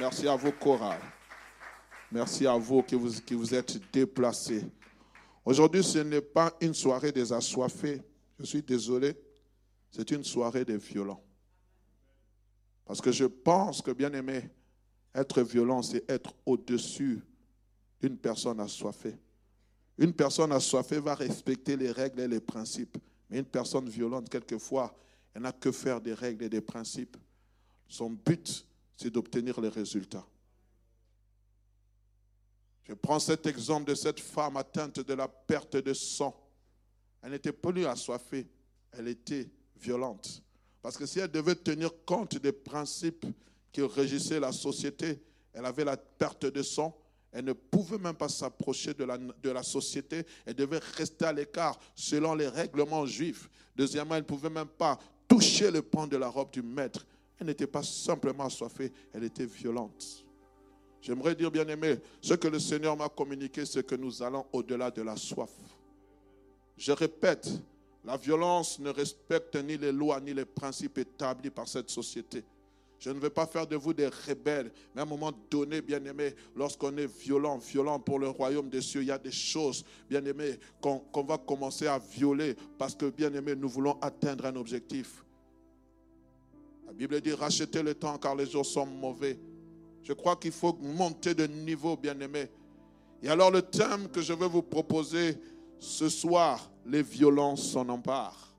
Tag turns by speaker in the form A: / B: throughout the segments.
A: Merci à vous, chorales. Merci à vous qui vous, qui vous êtes déplacés. Aujourd'hui, ce n'est pas une soirée des assoiffés. Je suis désolé. C'est une soirée des violents. Parce que je pense que, bien aimé, être violent, c'est être au-dessus d'une personne assoiffée. Une personne assoiffée va respecter les règles et les principes. Mais une personne violente, quelquefois, elle n'a que faire des règles et des principes. Son but, c'est d'obtenir les résultats. Je prends cet exemple de cette femme atteinte de la perte de sang. Elle n'était plus assoiffée, elle était violente. Parce que si elle devait tenir compte des principes qui régissaient la société, elle avait la perte de sang, elle ne pouvait même pas s'approcher de la, de la société, elle devait rester à l'écart selon les règlements juifs. Deuxièmement, elle ne pouvait même pas toucher le pan de la robe du maître. Elle n'était pas simplement assoiffée, elle était violente. J'aimerais dire, bien aimé, ce que le Seigneur m'a communiqué, c'est que nous allons au-delà de la soif. Je répète, la violence ne respecte ni les lois ni les principes établis par cette société. Je ne veux pas faire de vous des rebelles, mais à un moment donné, bien aimé, lorsqu'on est violent, violent pour le royaume des cieux, il y a des choses, bien aimé, qu'on va commencer à violer parce que, bien aimé, nous voulons atteindre un objectif. La Bible dit rachetez le temps car les jours sont mauvais. Je crois qu'il faut monter de niveau, bien-aimé. Et alors le thème que je vais vous proposer ce soir, les violences s'en emparent.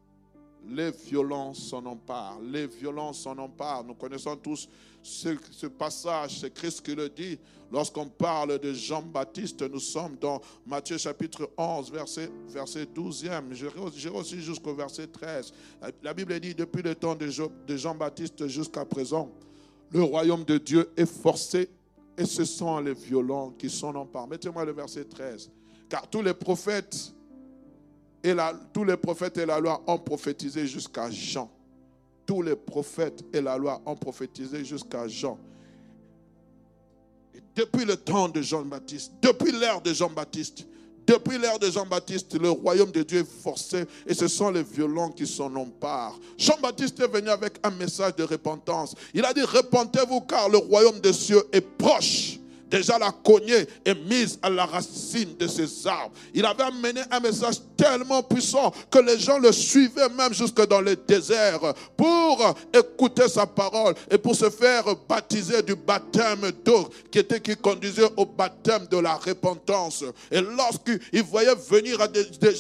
A: Les violences s'en emparent. Les violences s'en emparent. Nous connaissons tous ce, passage, c'est Christ qui le dit. Lorsqu'on parle de Jean-Baptiste, nous sommes dans Matthieu chapitre 11, verset, verset 12e. J'irai aussi jusqu'au verset 13. La Bible dit, depuis le temps de Jean-Baptiste jusqu'à présent, le royaume de Dieu est forcé et ce sont les violents qui sont emparés. Mettez-moi le verset 13. Car tous les prophètes et tous les prophètes et la loi ont prophétisé jusqu'à Jean tous les prophètes et la loi ont prophétisé jusqu'à Jean. Depuis le temps de Jean-Baptiste, depuis l'ère de Jean-Baptiste, depuis l'ère de Jean-Baptiste, le royaume de Dieu est forcé et ce sont les violents qui s'en emparent. Jean-Baptiste est venu avec un message de repentance. Il a dit, repentez-vous car le royaume des cieux est proche déjà la cognée est mise à la racine de ces arbres. Il avait amené un message tellement puissant que les gens le suivaient même jusque dans le désert pour écouter sa parole et pour se faire baptiser du baptême d'eau qui était qui conduisait au baptême de la repentance. Et lorsqu'il voyait venir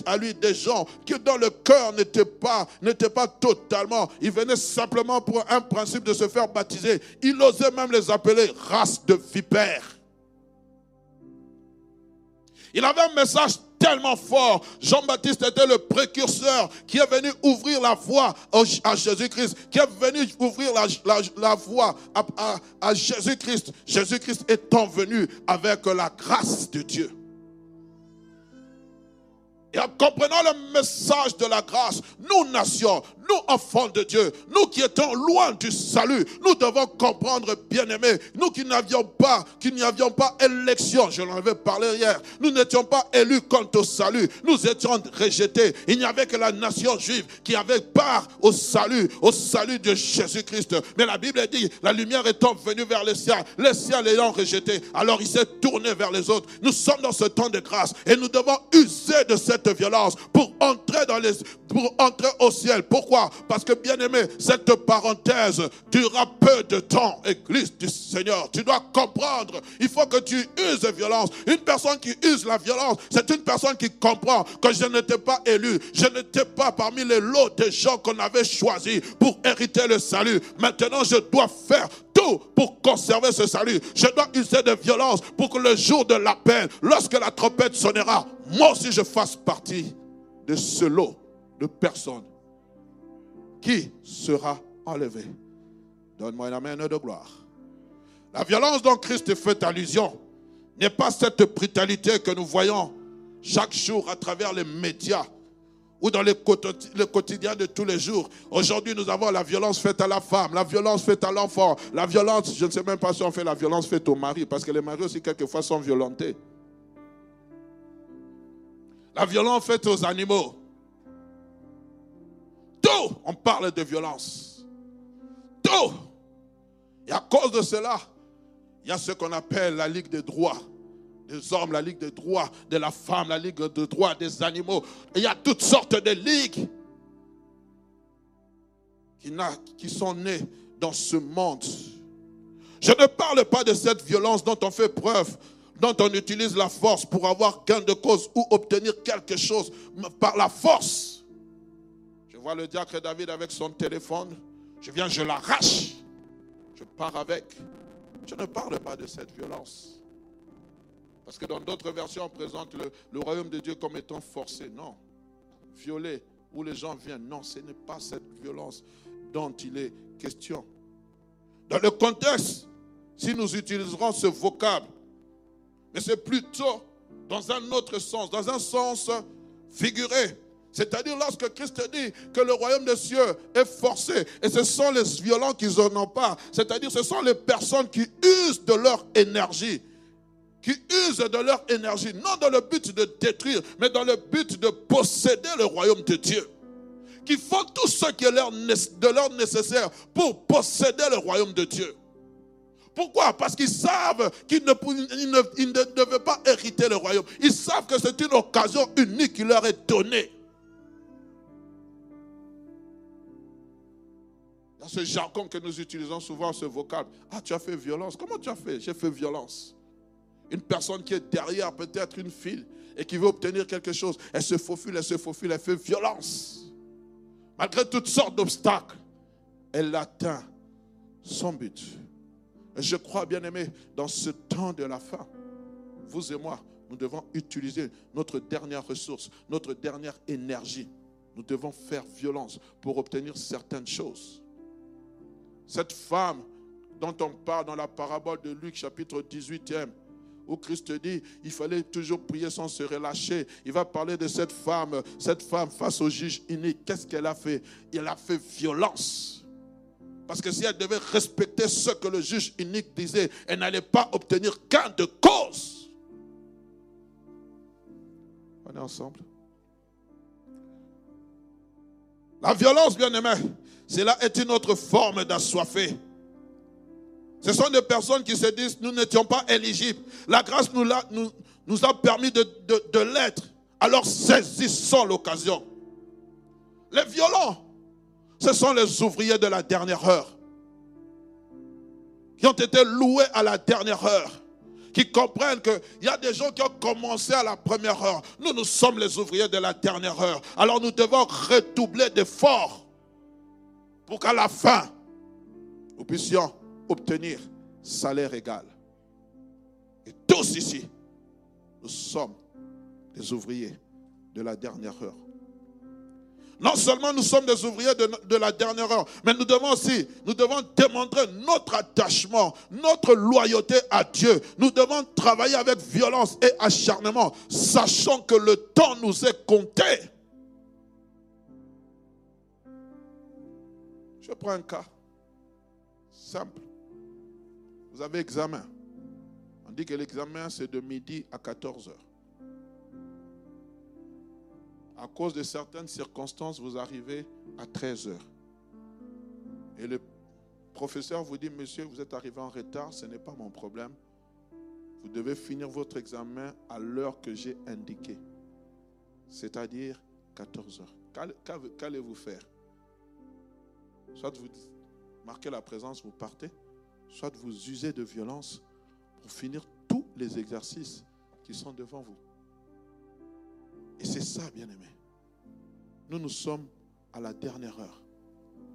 A: à, lui des gens qui dans le cœur n'étaient pas, n'étaient pas totalement, ils venaient simplement pour un principe de se faire baptiser. Il osait même les appeler race de vipères. Il avait un message tellement fort. Jean-Baptiste était le précurseur qui est venu ouvrir la voie à Jésus-Christ, qui est venu ouvrir la, voie à, Jésus-Christ. Jésus-Christ étant venu avec la grâce de Dieu. Et en comprenant le message de la grâce, nous, nations, nous, enfants de Dieu, nous qui étions loin du salut, nous devons comprendre, bien-aimés, nous qui n'avions pas, qui n'avions pas élection, je l'en avais parlé hier, nous n'étions pas élus quant au salut, nous étions rejetés. Il n'y avait que la nation juive qui avait part au salut, au salut de Jésus-Christ. Mais la Bible dit, la lumière étant venue vers les siens, les siens l'ayant rejeté, alors il s'est tourné vers les autres. Nous sommes dans ce temps de grâce et nous devons user de cette violence pour entrer dans les, pour entrer au ciel. Pourquoi? Parce que bien aimé, cette parenthèse durera peu de temps. Église du Seigneur, tu dois comprendre. Il faut que tu uses de violence. Une personne qui use la violence, c'est une personne qui comprend que je n'étais pas élu. Je n'étais pas parmi les lots des gens qu'on avait choisis pour hériter le salut. Maintenant, je dois faire tout pour conserver ce salut. Je dois user de violence pour que le jour de l'appel, lorsque la trompette sonnera, moi aussi je fasse partie de ce lot de personnes qui sera enlevé? Donne-moi une main de gloire. La violence dont Christ fait allusion n'est pas cette brutalité que nous voyons chaque jour à travers les médias ou dans le quotidien de tous les jours. Aujourd'hui, nous avons la violence faite à la femme, la violence faite à l'enfant, la violence, je ne sais même pas si on fait la violence faite au mari, parce que les maris aussi quelquefois sont violentés. La violence faite aux animaux. Tout, on parle de violence. Tout. Et à cause de cela, il y a ce qu'on appelle la Ligue des droits des hommes, la Ligue des droits de la femme, la Ligue des droits des animaux. il y a toutes sortes de ligues qui, qui sont nées dans ce monde. Je ne parle pas de cette violence dont on fait preuve, dont on utilise la force pour avoir gain de cause ou obtenir quelque chose par la force. Vois le diacre David avec son téléphone. Je viens, je l'arrache. Je pars avec. Je ne parle pas de cette violence. Parce que dans d'autres versions, on présente le, royaume de Dieu comme étant forcé. Non. Violé, où les gens viennent. Non, ce n'est pas cette violence dont il est question. Dans le contexte, si nous utiliserons ce vocable, mais c'est plutôt dans un autre sens, dans un sens figuré. C'est-à-dire lorsque Christ dit que le royaume des cieux est forcé, et ce sont les violents qui n'en ont pas, c'est-à-dire ce sont les personnes qui usent de leur énergie, qui usent de leur énergie, non dans le but de détruire, mais dans le but de posséder le royaume de Dieu. Qui font tout ce qui est de leur nécessaire pour posséder le royaume de Dieu. Pourquoi? Parce qu'ils savent qu'ils ne, ne, ne devaient pas hériter le royaume. Ils savent que c'est une occasion unique qui leur est donnée. Dans ce jargon que nous utilisons souvent, ce vocable. Ah, tu as fait violence. Comment tu as fait? J'ai fait violence. Une personne qui est derrière peut-être une file et qui veut obtenir quelque chose, elle se faufile, elle se faufile, elle fait violence. Malgré toutes sortes d'obstacles, elle atteint son but. Et je crois, bien aimé, dans ce temps de la fin, vous et moi, nous devons utiliser notre dernière ressource, notre dernière énergie. Nous devons faire violence pour obtenir certaines choses. Cette femme dont on parle dans la parabole de Luc chapitre 18e, où Christ dit, il fallait toujours prier sans se relâcher. Il va parler de cette femme, cette femme face au juge unique. Qu'est-ce qu'elle a fait? Elle a fait violence. Parce que si elle devait respecter ce que le juge unique disait, elle n'allait pas obtenir gain de cause. On est ensemble? La violence, bien aimé, cela est une autre forme d'assoiffé. Ce sont des personnes qui se disent, nous n'étions pas éligibles. La grâce nous, a, permis de, de l'être. Alors saisissons l'occasion. Les violents, ce sont les ouvriers de la dernière heure. Qui ont été loués à la dernière heure. Qui comprennent qu'il y a des gens qui ont commencé à la première heure. Nous, nous sommes les ouvriers de la dernière heure. Alors nous devons redoubler d'efforts pour qu'à la fin, nous puissions obtenir salaire égal. Et tous ici, nous sommes des ouvriers de la dernière heure. Non seulement nous sommes des ouvriers de, la dernière heure, mais nous devons aussi, nous devons démontrer notre attachement, notre loyauté à Dieu. Nous devons travailler avec violence et acharnement, sachant que le temps nous est compté. Je prends un cas simple. Vous avez examen. On dit que l'examen, c'est de midi à 14 heures. À cause de certaines circonstances, vous arrivez à 13 heures. Et le professeur vous dit, monsieur, vous êtes arrivé en retard, ce n'est pas mon problème. Vous devez finir votre examen à l'heure que j'ai indiquée, c'est-à-dire 14 heures. Qu'allez-vous faire? Soit vous marquez la présence, vous partez, soit vous usez de violence pour finir tous les exercices qui sont devant vous. Et c'est ça, bien-aimé. Nous, nous sommes à la dernière heure.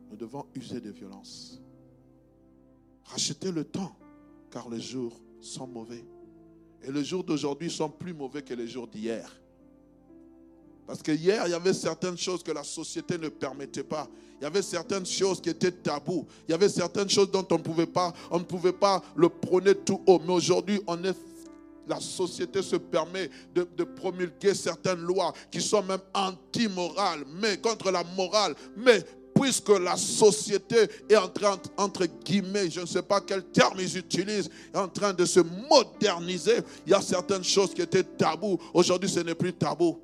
A: Nous devons user de violence. Rachetez le temps, car les jours sont mauvais. Et les jours d'aujourd'hui sont plus mauvais que les jours d'hier. Parce que hier, il y avait certaines choses que la société ne permettait pas. Il y avait certaines choses qui étaient tabous. Il y avait certaines choses dont on ne pouvait pas, on ne pouvait pas le prôner tout haut. Mais aujourd'hui, on est la société se permet de, promulguer certaines lois qui sont même anti-morales, mais contre la morale. Mais puisque la société est en train, entre guillemets, je ne sais pas quel terme ils utilisent, est en train de se moderniser, il y a certaines choses qui étaient tabous. Aujourd'hui, ce n'est plus tabou.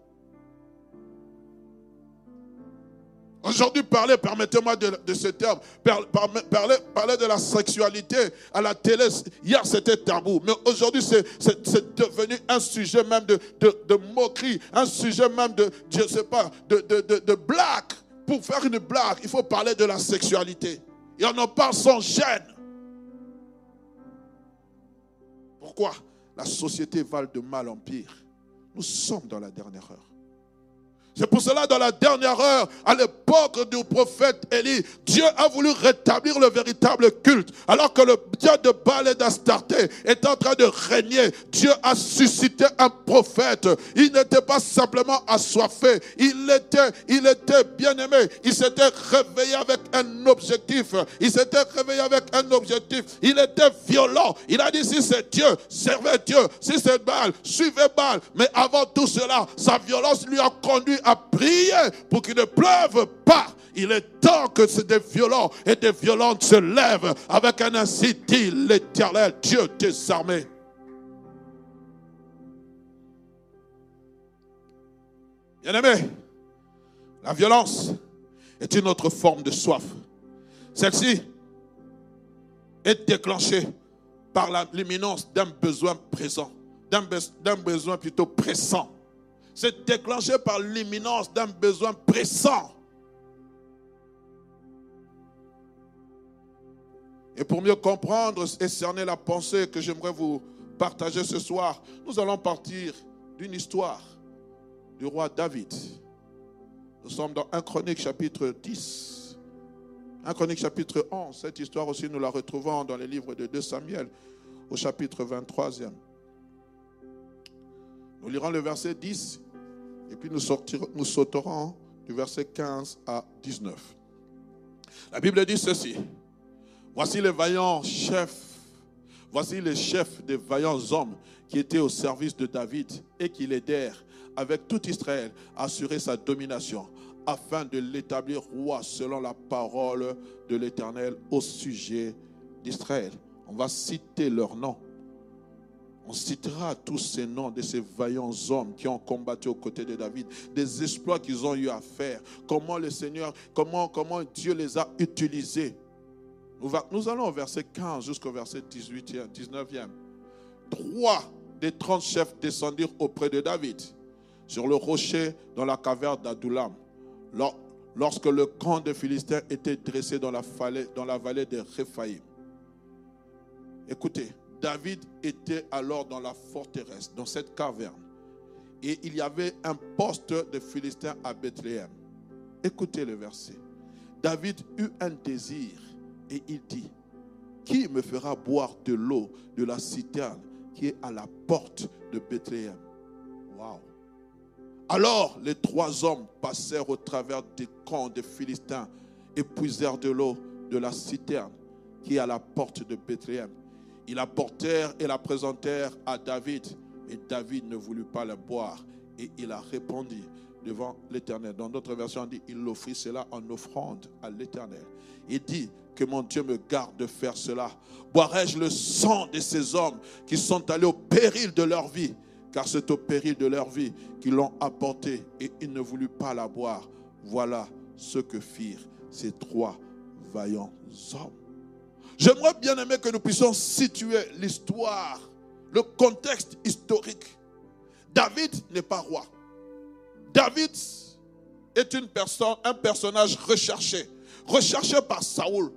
A: Aujourd'hui, parler, permettez-moi de, ce terme, parler, de la sexualité à la télé, hier c'était tabou, mais aujourd'hui c'est devenu un sujet même de, de, moquerie, un sujet même de, je ne sais pas, de, de, blague. Pour faire une blague, il faut parler de la sexualité. Et on en parle sans gêne. Pourquoi La société va de mal en pire? Nous sommes dans la dernière heure. C'est pour cela, dans la dernière heure, à l'époque du prophète Élie, Dieu a voulu rétablir le véritable culte. Alors que le dieu de Baal et d'Astarté est en train de régner, Dieu a suscité un prophète. Il n'était pas simplement assoiffé, il était, il était bien aimé. Il s'était réveillé avec un objectif. Il s'était réveillé avec un objectif. Il était violent. Il a dit, si c'est Dieu, servez Dieu. Si c'est Baal, suivez Baal. Mais avant tout cela, sa violence lui a conduit à prier pour qu'il ne pleuve pas. Il est temps que des violents et des violentes se lèvent avec un ainsi dit l'éternel Dieu des armées. Bien-aimé, la violence est une autre forme de soif. Celle-ci est déclenchée par l'imminence d'un besoin présent, d'un besoin plutôt pressant c'est déclenché par l'imminence d'un besoin pressant. Et pour mieux comprendre et cerner la pensée que j'aimerais vous partager ce soir, nous allons partir d'une histoire du roi David. Nous sommes dans 1 Chronique chapitre 10. 1 Chronique chapitre 11. Cette histoire aussi, nous la retrouvons dans les livres de 2 Samuel au chapitre 23e. Nous lirons le verset 10 et puis nous, sauterons du verset 15 à 19. La Bible dit ceci. Voici les vaillants chefs, voici les chefs des vaillants hommes qui étaient au service de David et qui l'aidèrent avec tout Israël à assurer sa domination afin de l'établir roi selon la parole de l'Éternel au sujet d'Israël. On va citer leurs noms. On citera tous ces noms de ces vaillants hommes qui ont combattu aux côtés de David, des exploits qu'ils ont eu à faire, comment le Seigneur, comment, comment Dieu les a utilisés. Nous allons au verset 15 jusqu'au verset 18, 19e. Trois des trente chefs descendirent auprès de David sur le rocher dans la caverne d'Adoulam, lorsque le camp des Philistins était dressé dans la vallée, dans la vallée de Réphaïm. Écoutez, David était alors dans la forteresse, dans cette caverne. Et il y avait un poste de Philistins à Bethléem. Écoutez le verset. David eut un désir et il dit, qui me fera boire de l'eau de la citerne qui est à la porte de Bethléem? Waouh Alors les trois hommes passèrent au travers des camps des Philistins et puisèrent de l'eau de la citerne qui est à la porte de Bethléem. Ils la portèrent et la présentèrent à David. Mais David ne voulut pas la boire. Et il a répondu devant l'Éternel. Dans notre version, on dit, il offrit cela en offrande à l'Éternel. Il dit, que mon Dieu me garde de faire cela. Boirai-je le sang de ces hommes qui sont allés au péril de leur vie? Car c'est au péril de leur vie qu'ils l'ont apporté et ils ne voulurent pas la boire. Voilà ce que firent ces trois vaillants hommes. J'aimerais bien aimer que nous puissions situer l'histoire, le contexte historique. David n'est pas roi. David est une personne, un personnage recherché, recherché par Saoul.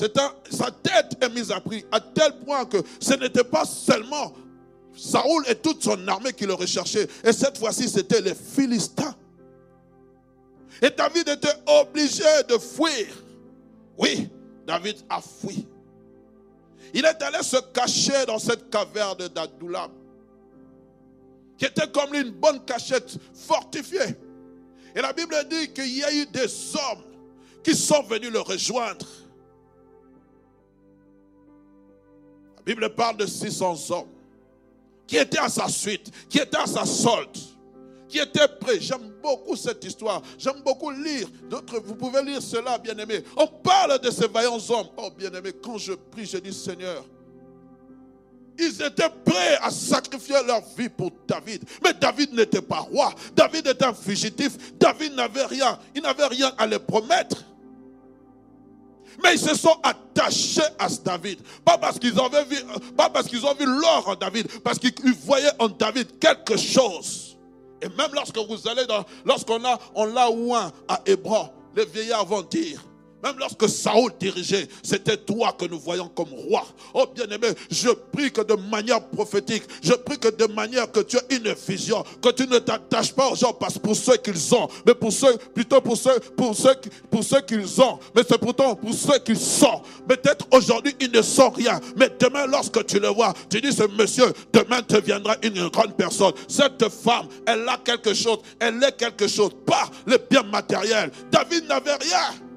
A: Un, sa tête est mise à prix à tel point que ce n'était pas seulement Saoul et toute son armée qui le recherchaient. Et cette fois-ci, c'était les Philistins. Et David était obligé de fuir. Oui, David a fui. Il est allé se cacher dans cette caverne d'Adoulam, qui était comme une bonne cachette fortifiée. Et la Bible dit qu'il y a eu des hommes qui sont venus le rejoindre. La Bible parle de 600 hommes qui étaient à sa suite, qui étaient à sa solde, qui étaient prêts. J'aime beaucoup cette histoire. J'aime beaucoup lire. D'autres, vous pouvez lire cela, bien-aimé. On parle de ces vaillants hommes. Oh, bien-aimé, quand je prie, je dis Seigneur, ils étaient prêts à sacrifier leur vie pour David. Mais David n'était pas roi. David était un fugitif. David n'avait rien. Il n'avait rien à les promettre. Mais ils se sont attachés à David. Pas parce qu'ils avaient vu, pas parce qu'ils ont vu l'or en David, parce qu'ils voyaient en David quelque chose. Et même lorsque vous allez dans, lorsqu'on a, on l'a ouin à Hébron, les vieillards vont dire, même lorsque Saoul dirigeait, c'était toi que nous voyons comme roi. Oh bien-aimé, je prie que de manière prophétique, je prie que de manière que tu aies une vision, que tu ne t'attaches pas aux gens parce pour ceux qu'ils ont, mais pour ceux, plutôt pour ceux, pour ceux, pour ceux qu'ils ont, mais c'est pourtant pour ceux qu'ils sont. Peut-être aujourd'hui ils ne sont rien, mais demain lorsque tu le vois, tu dis ce monsieur, demain te viendra une grande personne. Cette femme, elle a quelque chose, elle est quelque chose, pas le bien matériel. David n'avait rien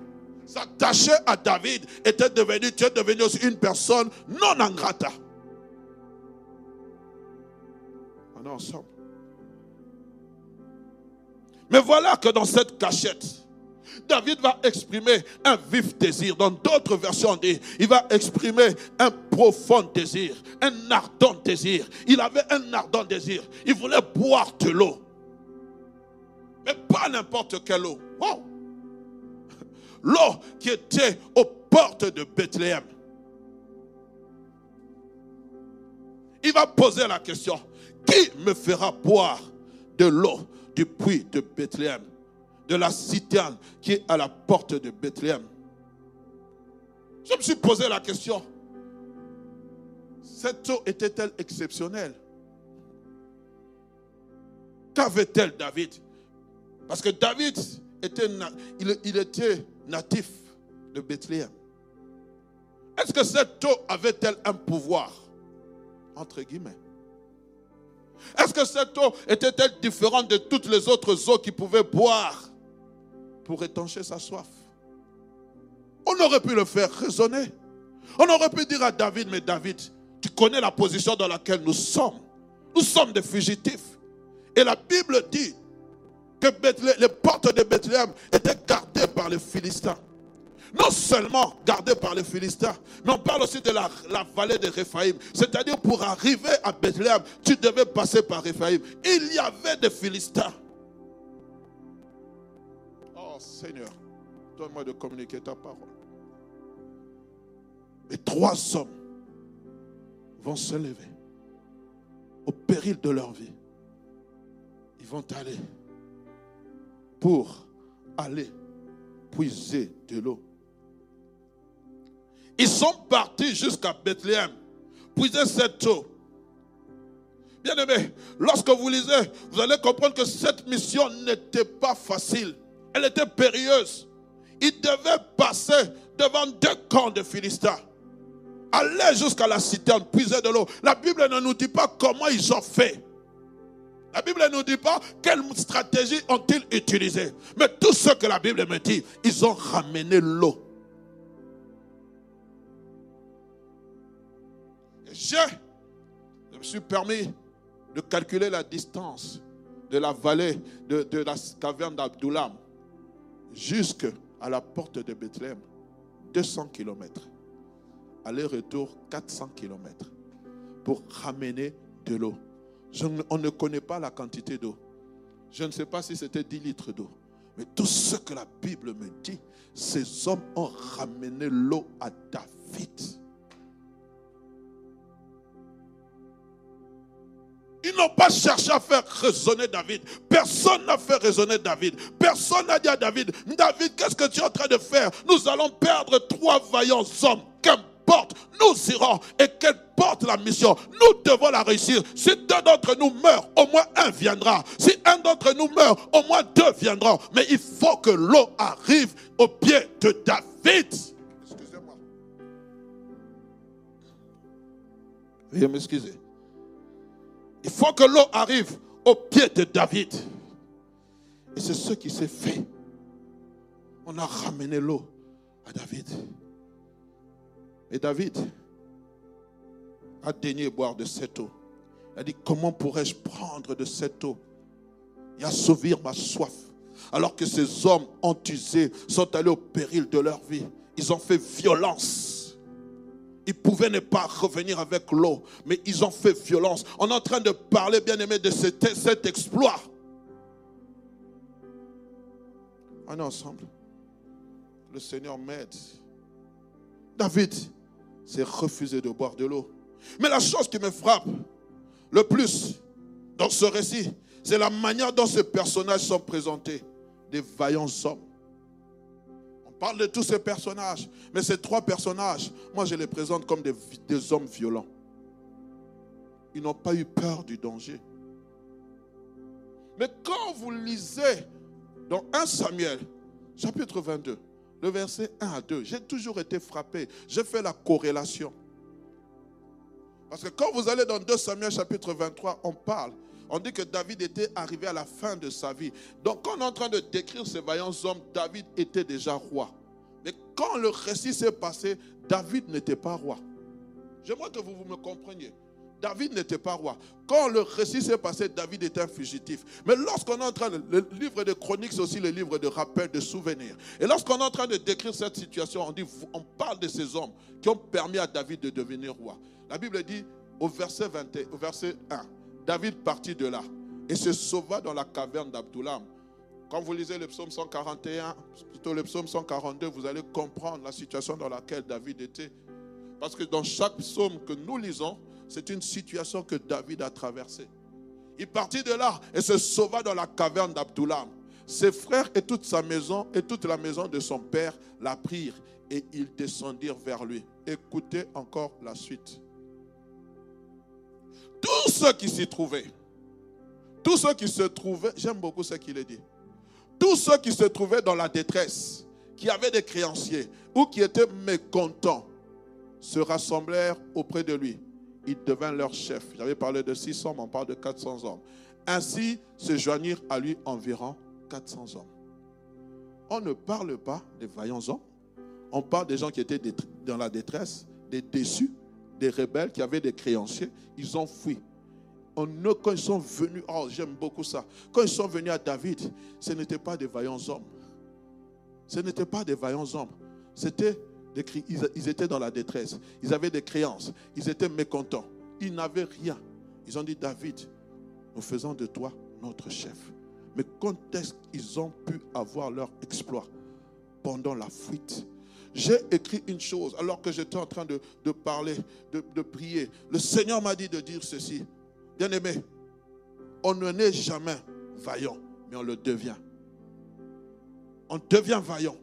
A: s'attacher à David était devenu, tu es devenu aussi une personne non ingrata. On est ensemble. Mais voilà que dans cette cachette, David va exprimer un vif désir. Dans d'autres versions, on dit, il va exprimer un profond désir, un ardent désir. Il avait un ardent désir. Il voulait boire de l'eau. Mais pas n'importe quelle eau. L'eau qui était aux portes de Bethléem. Il va poser la question, qui me fera boire de l'eau du puits de Bethléem, de la citerne qui est à la porte de Bethléem? Je me suis posé la question, cette eau était-elle exceptionnelle? Qu'avait-elle David? Parce que David était, était natif de Bethléem. Est-ce que cette eau avait-elle un pouvoir? Entre guillemets. Est-ce que cette eau était-elle différente de toutes les autres eaux qu'il pouvait boire pour étancher sa soif? On aurait pu le faire raisonner. On aurait pu dire à David, mais David, tu connais la position dans laquelle nous sommes. Nous sommes des fugitifs. Et la Bible dit que les portes de Bethléem étaient gardées par les Philistins. Non seulement gardées par les Philistins, mais on parle aussi de la, vallée de Réphaïm. C'est-à-dire pour arriver à Bethléem, tu devais passer par Réphaïm. Il y avait des Philistins. Oh Seigneur, donne-moi de communiquer ta parole. Et trois hommes vont se lever au péril de leur vie. Ils vont aller pour aller puiser de l'eau. Ils sont partis jusqu'à Bethléem, puiser cette eau. Bien aimé, lorsque vous lisez, vous allez comprendre que cette mission n'était pas facile. Elle était périlleuse. Ils devaient passer devant deux camps de Philistins. Aller jusqu'à la citerne, puiser de l'eau. La Bible ne nous dit pas comment ils ont fait. La Bible ne nous dit pas quelle stratégie ont-ils utilisé. Mais tout ce que la Bible me dit, ils ont ramené l'eau. J'ai, je me suis permis de calculer la distance de la vallée de, de la caverne d'Abdoulam jusqu'à la porte de Bethléem. 200 km. Aller-retour 400 km pour ramener de l'eau on ne connaît pas la quantité d'eau. Je ne sais pas si c'était 10 litres d'eau. Mais tout ce que la Bible me dit, ces hommes ont ramené l'eau à David. Ils n'ont pas cherché à faire raisonner David. Personne n'a fait raisonner David. Personne n'a dit à David, David, qu'est-ce que tu es en train de faire? Nous allons perdre trois vaillants hommes porte nous irons et qu'elle porte la mission. Nous devons la réussir. Si deux d'entre nous meurent, au moins un viendra. Si un d'entre nous meurt, au moins deux viendront. Mais il faut que l'eau arrive au pied de David. Excusez-moi. Veuillez m'excuser. Il faut que l'eau arrive au pied de David. Et c'est ce qui s'est fait. On a ramené l'eau à David. Et David a daigné boire de cette eau. Il a dit, comment pourrais-je prendre de cette eau et assouvir ma soif Alors que ces hommes enthusés sont allés au péril de leur vie? Ils ont fait violence. Ils pouvaient ne pas revenir avec l'eau, mais ils ont fait violence. On est en train de parler, bien aimé, de cet exploit. On est ensemble. Le Seigneur m'aide. David s'est refusé de boire de l'eau. Mais la chose qui me frappe le plus dans ce récit, c'est la manière dont ces personnages sont présentés. Des vaillants hommes. On parle de tous ces personnages, mais ces trois personnages, moi je les présente comme des, des hommes violents. Ils n'ont pas eu peur du danger. Mais quand vous lisez dans 1 Samuel, chapitre 22, le verset 1 à 2, j'ai toujours été frappé. J'ai fait la corrélation. Parce que quand vous allez dans 2 Samuel chapitre 23, on parle. On dit que David était arrivé à la fin de sa vie. Donc quand on est en train de décrire ces vaillants hommes, David était déjà roi. Mais quand le récit s'est passé, David n'était pas roi. J'aimerais que vous, vous me compreniez. David n'était pas roi. Quand le récit s'est passé, David était un fugitif. Mais lorsqu'on est en train de. Le livre de chroniques, c'est aussi le livre de rappel, de souvenirs. Et lorsqu'on est en train de décrire cette situation, on, parle de ces hommes qui ont permis à David de devenir roi. La Bible dit au verset, 21, au verset 1, David partit de là et se sauva dans la caverne d'Abdoulam. Quand vous lisez le psaume 141, plutôt le psaume 142, vous allez comprendre la situation dans laquelle David était. Parce que dans chaque psaume que nous lisons, c'est une situation que David a traversée. Il partit de là et se sauva dans la caverne d'Abdoulam. Ses frères et toute sa maison et toute la maison de son père la prirent et ils descendirent vers lui. Écoutez encore la suite. Tous ceux qui s'y trouvaient, tous ceux qui se trouvaient, j'aime beaucoup ce qu'il a dit, tous ceux qui se trouvaient dans la détresse, qui avaient des créanciers ou qui étaient mécontents, se rassemblèrent auprès de lui il devint leur chef. J'avais parlé de 600, mais on parle de 400 hommes. Ainsi se joignirent à lui environ 400 hommes. On ne parle pas des vaillants hommes. On parle des gens qui étaient dans la détresse, des déçus, des rebelles qui avaient des créanciers. Ils ont fui. On quand ils sont venus, oh j'aime beaucoup ça. Quand ils sont venus à David, ce n'étaient pas des vaillants hommes. Ce n'étaient pas des vaillants hommes. C'était ils étaient dans la détresse. Ils avaient des créances. Ils étaient mécontents. Ils n'avaient rien. Ils ont dit, David, nous faisons de toi notre chef. Mais quand est-ce qu'ils ont pu avoir leur exploit Pendant la fuite? J'ai écrit une chose alors que j'étais en train de, parler, de, de prier. Le Seigneur m'a dit de dire ceci. Bien-aimé, on ne naît jamais vaillant, mais on le devient. On devient vaillant.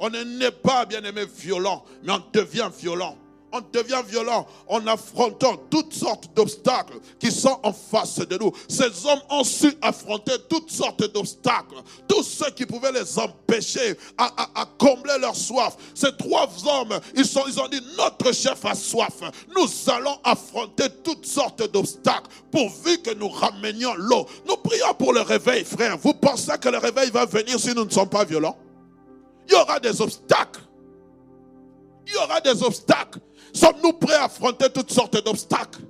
A: On n'est pas, bien aimé, violent, mais on devient violent. On devient violent en affrontant toutes sortes d'obstacles qui sont en face de nous. Ces hommes ont su affronter toutes sortes d'obstacles. Tous ceux qui pouvaient les empêcher à, combler leur soif. Ces trois hommes, ils, sont, ils ont dit, notre chef a soif. Nous allons affronter toutes sortes d'obstacles pourvu que nous ramenions l'eau. Nous prions pour le réveil, frère. Vous pensez que le réveil va venir si nous ne sommes pas violents? Il y aura des obstacles. Il y aura des obstacles. Sommes-nous prêts à affronter toutes sortes d'obstacles?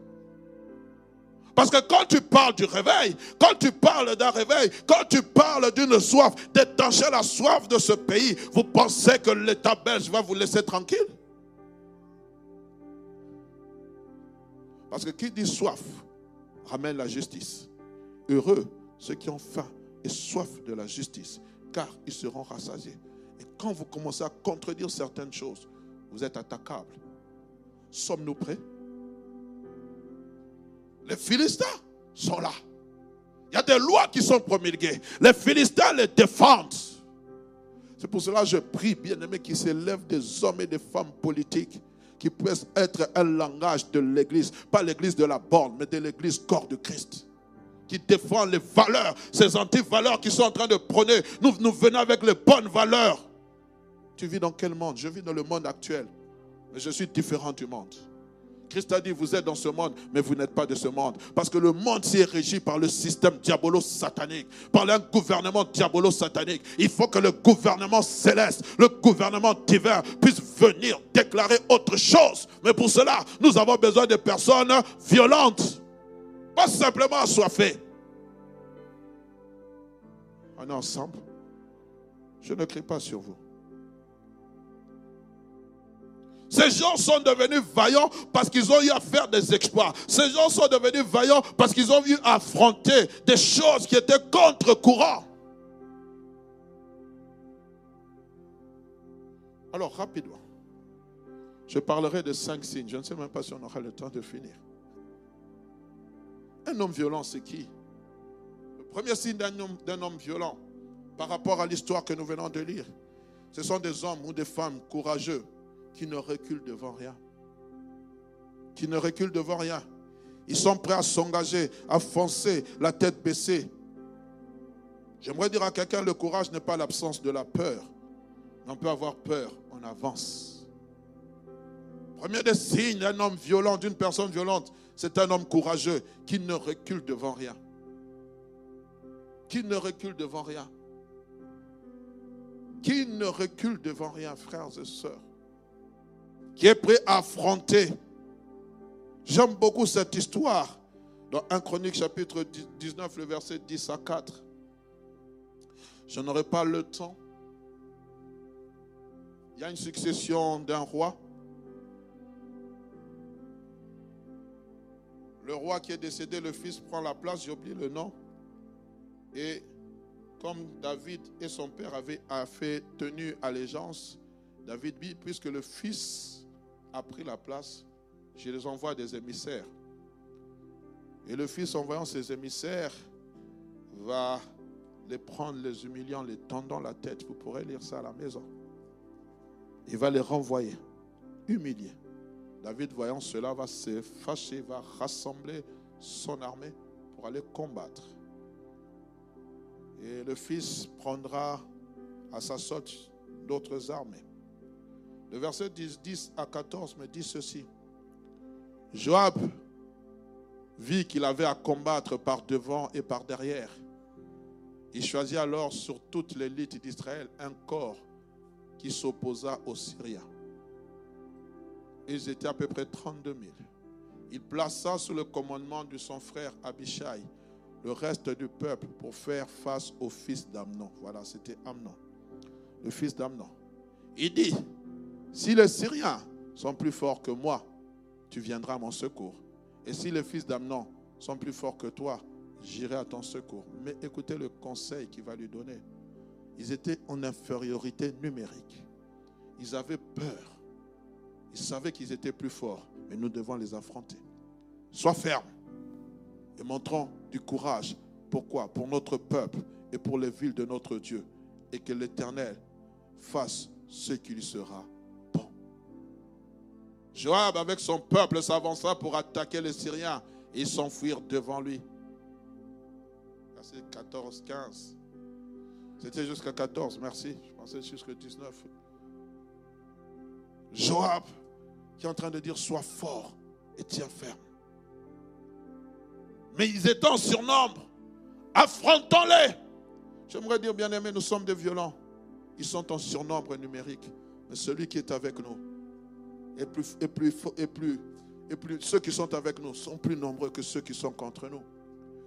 A: Parce que quand tu parles du réveil, quand tu parles d'un réveil, quand tu parles d'une soif, d'étancher la soif de ce pays, vous pensez que l'État belge va vous laisser tranquille? Parce que qui dit soif ramène la justice. Heureux ceux qui ont faim et soif de la justice, car ils seront rassasiés quand vous commencez à contredire certaines choses, vous êtes attaquable. Sommes-nous prêts? Les Philistins sont là. Il y a des lois qui sont promulguées. Les Philistins les défendent. C'est pour cela que je prie, bien-aimés, qu'il s'élève des hommes et des femmes politiques qui puissent être un langage de l'Église. Pas l'Église de la borne, mais de l'Église corps de Christ. Qui défend les valeurs, ces anti-valeurs qui sont en train de prôner. Nous venons avec les bonnes valeurs. Tu vis dans quel monde? Je vis dans le monde actuel. Mais je suis différent du monde. Christ a dit, vous êtes dans ce monde, mais vous n'êtes pas de ce monde. Parce que le monde s'y est régi par le système diabolo-satanique, par un gouvernement diabolo-satanique. Il faut que le gouvernement céleste, le gouvernement divin puisse venir déclarer autre chose. Mais pour cela, nous avons besoin de personnes violentes, pas simplement assoiffées. On est ensemble. Je ne crie pas sur vous. Ces gens sont devenus vaillants parce qu'ils ont eu à faire des exploits. Ces gens sont devenus vaillants parce qu'ils ont eu à affronter des choses qui étaient contre-courant. Alors, rapidement, je parlerai de cinq signes. Je ne sais même pas si on aura le temps de finir. Un homme violent, c'est qui? Le premier signe d'un homme, homme violent par rapport à l'histoire que nous venons de lire, ce sont des hommes ou des femmes courageux qui ne reculent devant rien. Qui ne reculent devant rien. Ils sont prêts à s'engager, à foncer, la tête baissée. J'aimerais dire à quelqu'un, le courage n'est pas l'absence de la peur. On peut avoir peur, on avance. Premier des signes d'un homme violent, d'une personne violente, c'est un homme courageux qui ne recule devant rien. Qui ne recule devant rien. Qui ne recule devant rien, frères et sœurs qui est prêt à affronter. J'aime beaucoup cette histoire dans 1 Chronique chapitre 19, le verset 10 à 4. Je n'aurai pas le temps. Il y a une succession d'un roi. Le roi qui est décédé, le fils prend la place, j'ai oublié le nom. Et comme David et son père avaient fait tenu allégeance, David dit, puisque le fils a pris la place, je les envoie des émissaires. Et le fils, envoyant ses émissaires, va les prendre, les humiliant, les tendant la tête. Vous pourrez lire ça à la maison. Il va les renvoyer, humiliés. David, voyant cela, va se fâcher, va rassembler son armée pour aller combattre. Et le fils prendra à sa sorte d'autres armées. Le verset 10, 10 à 14 me dit ceci. Joab vit qu'il avait à combattre par devant et par derrière. Il choisit alors sur toute l'élite d'Israël un corps qui s'opposa aux Syriens. Ils étaient à peu près 32 000. Il plaça sous le commandement de son frère Abishai le reste du peuple pour faire face au fils d'Amnon. Voilà, c'était Amnon, le fils d'Amnon. Il dit, si les Syriens sont plus forts que moi, tu viendras à mon secours. Et si les fils d'Amnon sont plus forts que toi, j'irai à ton secours. Mais écoutez le conseil qu'il va lui donner. Ils étaient en infériorité numérique. Ils avaient peur. Ils savaient qu'ils étaient plus forts. Mais nous devons les affronter. Sois ferme et montrons du courage. Pourquoi? Pour notre peuple et pour les villes de notre Dieu. Et que l'Éternel fasse ce qu'il sera Joab avec son peuple s'avança pour attaquer les Syriens et s'enfuir devant lui. Verset 14, 15. C'était jusqu'à 14, merci. Je pensais jusqu'à 19. Joab qui est en train de dire sois fort et tiens ferme. Mais ils étaient en surnombre. Affrontons-les. J'aimerais dire, bien aimé, nous sommes des violents. Ils sont en surnombre numérique. Mais celui qui est avec nous, et plus, et plus, et plus, et plus, ceux qui sont avec nous sont plus nombreux que ceux qui sont contre nous.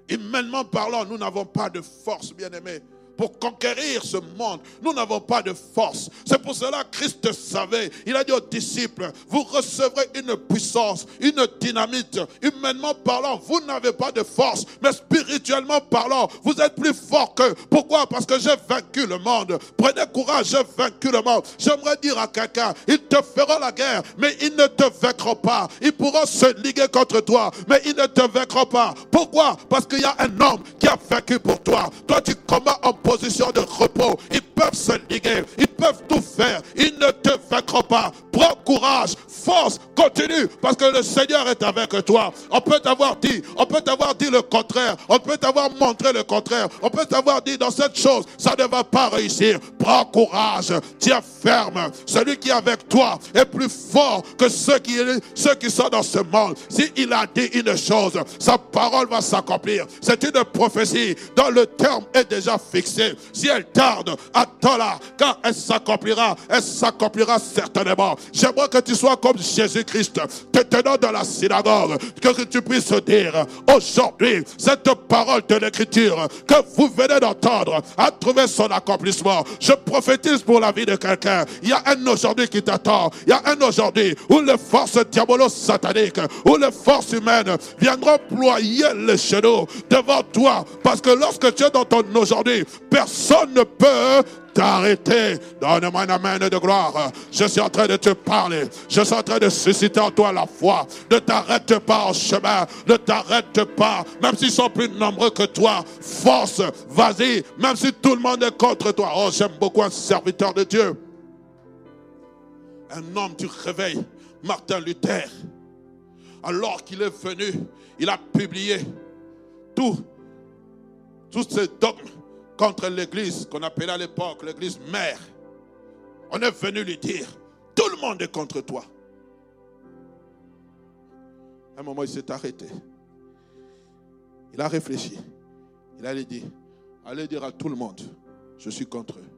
A: Humainement parlant, nous n'avons pas de force, bien-aimés pour conquérir ce monde. Nous n'avons pas de force. C'est pour cela que Christ savait. Il a dit aux disciples, vous recevrez une puissance, une dynamite. Humainement parlant, vous n'avez pas de force, mais spirituellement parlant, vous êtes plus fort que. Pourquoi? Parce que j'ai vaincu le monde. Prenez courage, j'ai vaincu le monde. J'aimerais dire à quelqu'un, ils te feront la guerre, mais ils ne te vaincront pas. Ils pourront se liguer contre toi, mais ils ne te vaincront pas. Pourquoi? Parce qu'il y a un homme qui a vaincu pour toi. Toi, tu combats en position de repos. Peuvent se liguer, ils peuvent tout faire. Ils ne te vaincront pas. Prends courage, force, continue, parce que le Seigneur est avec toi. On peut t'avoir dit, on peut t'avoir dit le contraire, on peut t'avoir montré le contraire, on peut t'avoir dit dans cette chose, ça ne va pas réussir. Prends courage, tiens ferme. Celui qui est avec toi est plus fort que ceux qui, ceux qui sont dans ce monde. S'il a dit une chose, sa parole va s'accomplir. C'est une prophétie dont le terme est déjà fixé. Si elle tarde, attends-la, car elle s'accomplira. Elle s'accomplira certainement. J'aimerais que tu sois comme Jésus-Christ, te tenant dans la synagogue, que tu puisses dire aujourd'hui, cette parole de l'écriture que vous venez d'entendre a trouvé son accomplissement. Je prophétise pour la vie de quelqu'un. Il y a un aujourd'hui qui t'attend. Il y a un aujourd'hui où les forces diabolo-sataniques, où les forces humaines viendront ployer les genoux devant toi. Parce que lorsque tu es dans ton aujourd'hui, personne ne peut t'arrêter. Donne-moi un amen de gloire. Je suis en train de te parler. Je suis en train de susciter en toi la foi. Ne t'arrête pas en chemin. Ne t'arrête pas. Même s'ils sont plus nombreux que toi. Force. Vas-y. Même si tout le monde est contre toi. Oh, j'aime beaucoup un serviteur de Dieu. Un homme du réveil. Martin Luther. Alors qu'il est venu, il a publié tout, tous ces dogmes contre l'église qu'on appelait à l'époque l'église mère. On est venu lui dire, tout le monde est contre toi. À un moment, il s'est arrêté. Il a réfléchi. Il a dit, allez dire à tout le monde, je suis contre eux.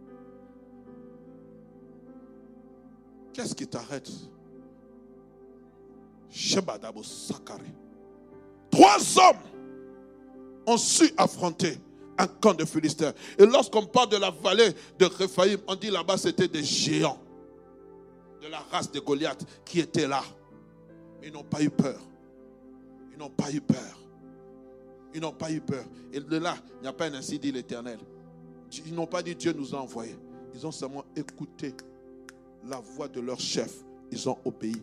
A: Qu'est-ce qui t'arrête? Trois hommes ont su affronter un camp de Philistins. Et lorsqu'on parle de la vallée de Rephaïm, on dit là-bas c'était des géants de la race de Goliath qui étaient là. Ils n'ont pas eu peur. Ils n'ont pas eu peur. Ils n'ont pas eu peur. Et de là, il n'y a pas un ainsi dit l'Éternel. Ils n'ont pas dit Dieu nous a envoyés. Ils ont seulement écouté la voix de leur chef. Ils ont obéi.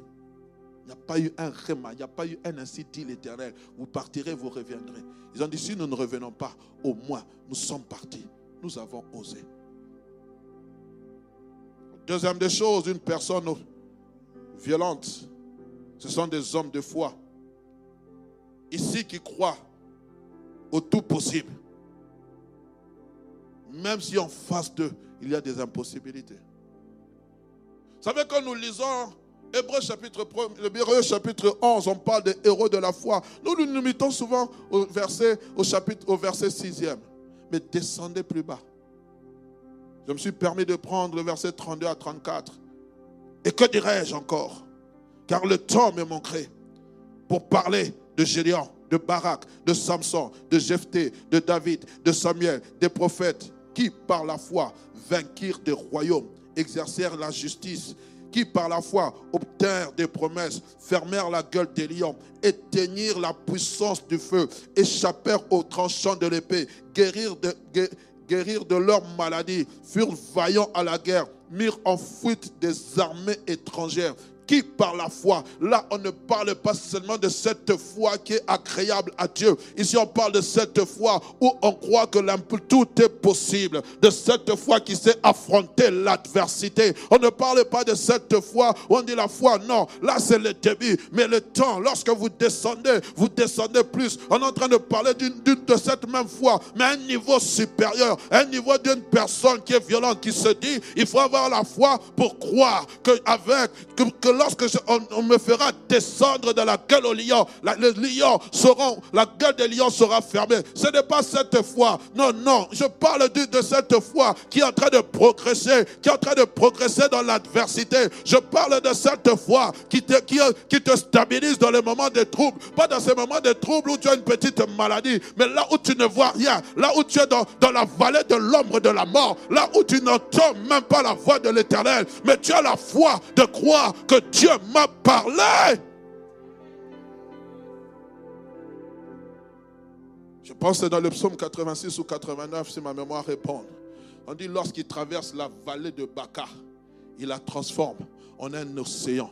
A: N'y a pas eu un réma, il n'y a pas eu un ainsi dit l'Éternel. Vous partirez, vous reviendrez. Ils ont dit, si nous ne revenons pas, au moins, nous sommes partis. Nous avons osé. Deuxième des choses, une personne violente, ce sont des hommes de foi. Ici qui croient au tout possible. Même si en face d'eux, il y a des impossibilités. Vous savez, quand nous lisons Hébreu chapitre, Hébreu chapitre 11, on parle des héros de la foi. Nous nous limitons souvent au verset, au chapitre, au verset 6e. Mais descendez plus bas. Je me suis permis de prendre le verset 32 à 34. Et que dirais-je encore? Car le temps me manquerait pour parler de Gédéon, de Barak, de Samson, de Jephthé, de David, de Samuel, des prophètes qui, par la foi, vainquirent des royaumes, exercèrent la justice, qui par la foi obtinrent des promesses, fermèrent la gueule des lions, éteignirent la puissance du feu, échappèrent aux tranchants de l'épée, guérirent de, guérir de leur maladie, furent vaillants à la guerre, mirent en fuite des armées étrangères, par la foi. Là, on ne parle pas seulement de cette foi qui est agréable à Dieu. Ici, on parle de cette foi où on croit que tout est possible. De cette foi qui sait affronter l'adversité. On ne parle pas de cette foi où on dit la foi. Non, là, c'est le début. Mais le temps, lorsque vous descendez, vous descendez plus. On est en train de parler d'une de cette même foi, mais un niveau supérieur, un niveau d'une personne qui est violente, qui se dit, il faut avoir la foi pour croire que avec que lorsque on, me fera descendre dans la gueule au lion, les lions seront, la gueule des lions sera fermée. Ce n'est pas cette foi. Non, non. Je parle de, cette foi qui est en train de progresser, qui est en train de progresser dans l'adversité. Je parle de cette foi qui te, qui, te stabilise dans les moments de trouble. Pas dans ces moments de trouble où tu as une petite maladie, mais là où tu ne vois rien, là où tu es dans, dans la vallée de l'ombre de la mort, là où tu n'entends même pas la voix de l'éternel, mais tu as la foi de croire que Dieu m'a parlé. Je pense que c'est dans le psaume 86 ou 89, si ma mémoire répond. On dit lorsqu'il traverse la vallée de Baca, il la transforme en un océan.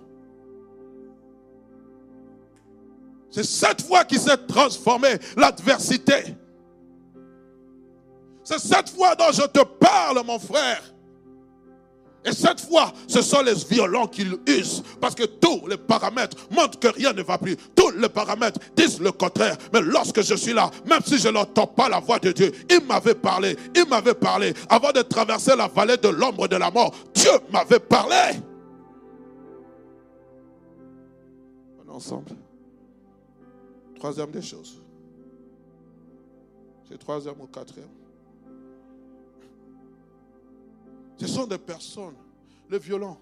A: C'est cette fois qui s'est transformée l'adversité. C'est cette foi dont je te parle, mon frère. Et cette fois, ce sont les violents qui usent. Parce que tous les paramètres montrent que rien ne va plus. Tous les paramètres disent le contraire. Mais lorsque je suis là, même si je n'entends pas la voix de Dieu, il m'avait parlé. Il m'avait parlé. Avant de traverser la vallée de l'ombre de la mort, Dieu m'avait parlé. On est ensemble. Troisième des choses. C'est troisième ou quatrième. Ce sont des personnes, les violents,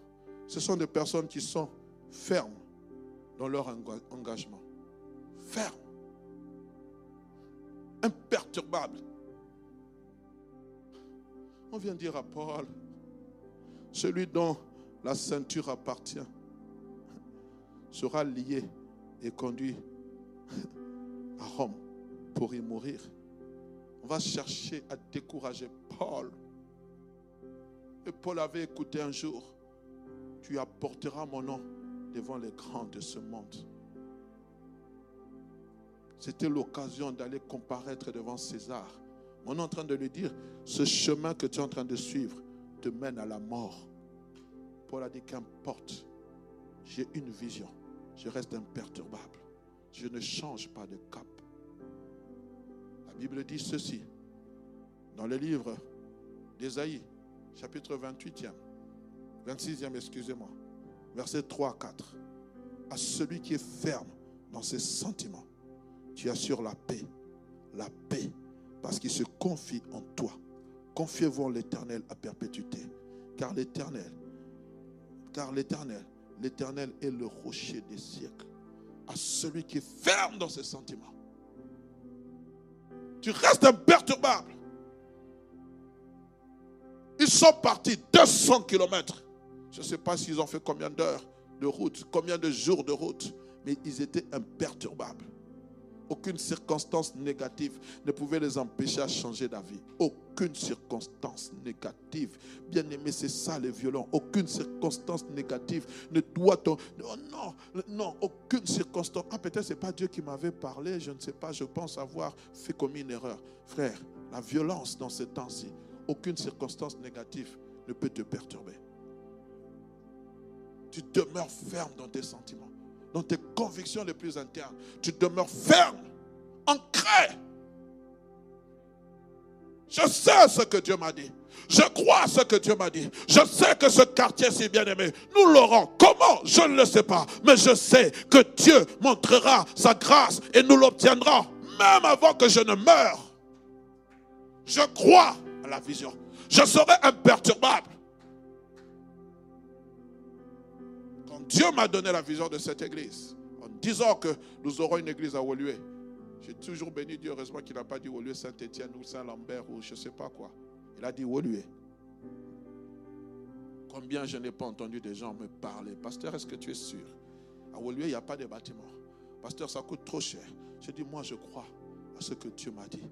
A: ce sont des personnes qui sont fermes dans leur engagement. Fermes. Imperturbables. On vient dire à Paul, celui dont la ceinture appartient sera lié et conduit à Rome pour y mourir. On va chercher à décourager Paul Paul avait écouté un jour, tu apporteras mon nom devant les grands de ce monde. C'était l'occasion d'aller comparaître devant César. On est en train de lui dire, ce chemin que tu es en train de suivre te mène à la mort. Paul a dit, qu'importe, j'ai une vision, je reste imperturbable, je ne change pas de cap. La Bible dit ceci, dans le livre d'Ésaïe, chapitre 28e, 26e, excusez-moi, verset 3 à 4. À celui qui est ferme dans ses sentiments, tu assures la paix, la paix, parce qu'il se confie en toi. Confiez-vous en l'Éternel à perpétuité, car l'Éternel, car l'Éternel, l'Éternel est le rocher des siècles. À celui qui est ferme dans ses sentiments, tu restes imperturbable. Ils sont partis 200 kilomètres. Je ne sais pas s'ils ont fait combien d'heures de route, combien de jours de route, mais ils étaient imperturbables. Aucune circonstance négative ne pouvait les empêcher à changer d'avis. Aucune circonstance négative. Bien aimé, c'est ça les violents. Aucune circonstance négative ne doit... Non, non, non, aucune circonstance. Ah, peut-être ce n'est pas Dieu qui m'avait parlé, je ne sais pas, je pense avoir fait comme une erreur. Frère, la violence dans ce temps-ci, aucune circonstance négative ne peut te perturber. Tu demeures ferme dans tes sentiments, dans tes convictions les plus internes. Tu demeures ferme, ancré. Je sais ce que Dieu m'a dit. Je crois ce que Dieu m'a dit. Je sais que ce quartier si bien aimé, nous l'aurons. Comment? Je ne le sais pas. Mais je sais que Dieu montrera sa grâce et nous l'obtiendrons même avant que je ne meure. Je crois la vision. Je serai imperturbable. Quand Dieu m'a donné la vision de cette église, en disant que nous aurons une église à Woluwe, j'ai toujours béni Dieu, heureusement qu'il n'a pas dit Woluwe Saint-Étienne ou Saint-Lambert ou je ne sais pas quoi. Il a dit Woluwe. Combien je n'ai pas entendu des gens me parler. Pasteur, est-ce que tu es sûr? À Woluwe, il n'y a pas de bâtiment. Pasteur, ça coûte trop cher. Je dis, moi, je crois à ce que Dieu m'a dit.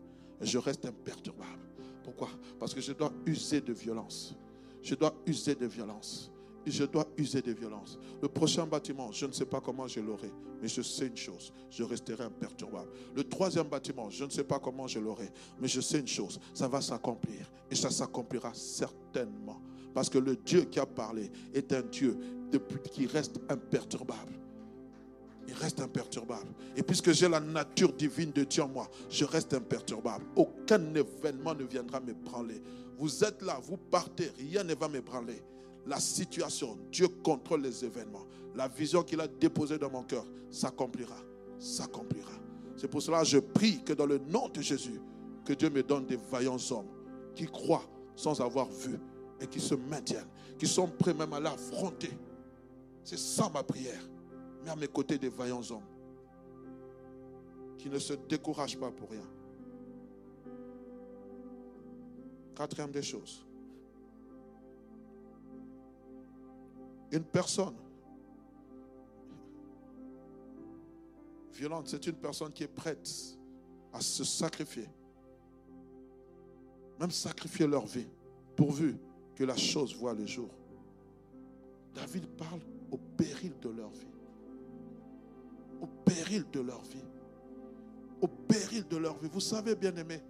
A: Je reste imperturbable. Pourquoi? Parce que je dois user de violence. Je dois user de violence. Je dois user de violence. Le prochain bâtiment, je ne sais pas comment je l'aurai, mais je sais une chose, je resterai imperturbable. Le troisième bâtiment, je ne sais pas comment je l'aurai, mais je sais une chose, ça va s'accomplir. Et ça s'accomplira certainement. Parce que le Dieu qui a parlé est un Dieu qui reste imperturbable. Il reste imperturbable. Et puisque j'ai la nature divine de Dieu en moi, je reste imperturbable. Aucun événement ne viendra m'ébranler. Vous êtes là, vous partez, rien ne va m'ébranler. La situation, Dieu contrôle les événements. La vision qu'il a déposée dans mon cœur s'accomplira. S'accomplira. C'est pour cela que je prie que dans le nom de Jésus, que Dieu me donne des vaillants hommes qui croient sans avoir vu et qui se maintiennent, qui sont prêts même à l'affronter. C'est ça ma prière mais à mes côtés des vaillants hommes qui ne se découragent pas pour rien. Quatrième des choses. Une personne violente, c'est une personne qui est prête à se sacrifier. Même sacrifier leur vie, pourvu que la chose voit le jour. David parle au péril de leur vie péril de leur vie. Au péril de leur vie. Vous savez, bien aimé,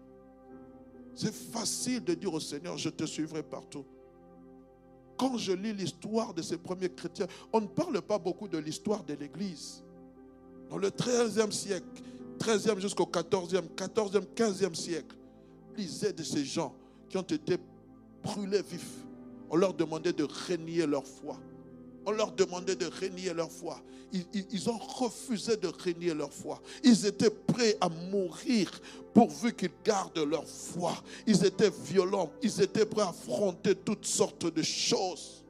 A: C'est facile de dire au Seigneur, je te suivrai partout. Quand je lis l'histoire de ces premiers chrétiens, on ne parle pas beaucoup de l'histoire de l'Église. Dans le 13e siècle, 13e jusqu'au 14e, 14e, 15e siècle, lisez de ces gens qui ont été brûlés vifs. On leur demandait de régner leur foi. On leur demandait de régner leur foi. Ils, ont refusé de régner leur foi. Ils étaient prêts à mourir pourvu qu'ils gardent leur foi. Ils étaient violents. Ils étaient prêts à affronter toutes sortes de choses.